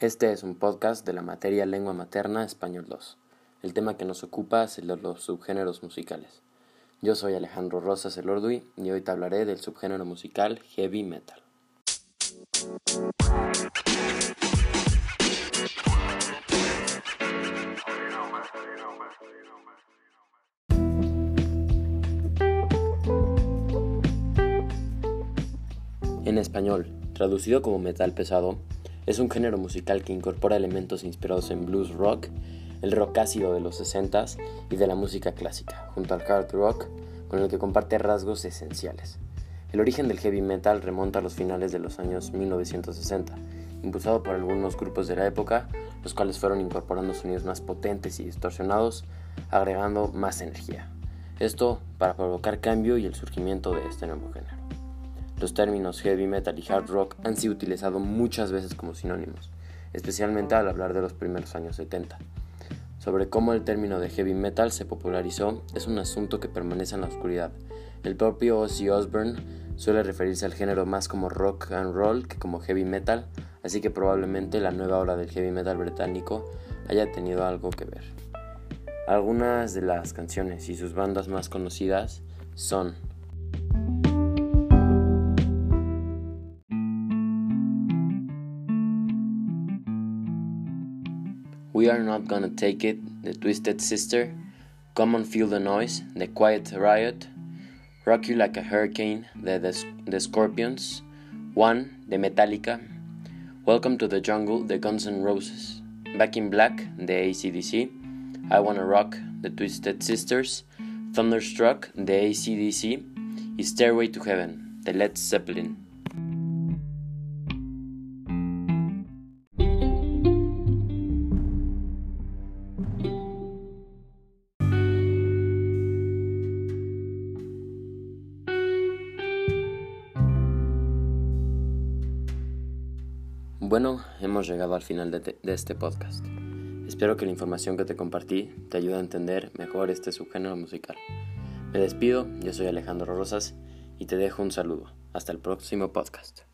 Este es un podcast de la materia Lengua Materna Español 2. El tema que nos ocupa es el de los subgéneros musicales. Yo soy Alejandro Rosas Elorduy y hoy te hablaré del subgénero musical heavy metal. En español, traducido como metal pesado, es un género musical que incorpora elementos inspirados en blues rock, el rock ácido de los 60s y de la música clásica, junto al hard rock, con el que comparte rasgos esenciales. El origen del heavy metal remonta a los finales de los años 1960, impulsado por algunos grupos de la época, los cuales fueron incorporando sonidos más potentes y distorsionados, agregando más energía. Esto para provocar cambio y el surgimiento de este nuevo género. Los términos heavy metal y hard rock han sido utilizados muchas veces como sinónimos, especialmente al hablar de los primeros años 70. Sobre cómo el término de heavy metal se popularizó es un asunto que permanece en la oscuridad. El propio Ozzy Osbourne suele referirse al género más como rock and roll que como heavy metal, así que probablemente la nueva ola del heavy metal británico haya tenido algo que ver. Algunas de las canciones y sus bandas más conocidas son We Are Not Gonna Take It, The Twisted Sister, Come and Feel the Noise, The Quiet Riot, Rock You Like a Hurricane, The, the, the Scorpions, One, The Metallica, Welcome to the Jungle, The Guns N' Roses, Back in Black, The ACDC, I Wanna Rock, The Twisted Sisters, Thunderstruck, The ACDC, Stairway to Heaven, The Led Zeppelin. Bueno, hemos llegado al final de, este podcast. Espero que la información que te compartí te ayude a entender mejor este subgénero musical. Me despido, yo soy Alejandro Rosas y te dejo un saludo. Hasta el próximo podcast.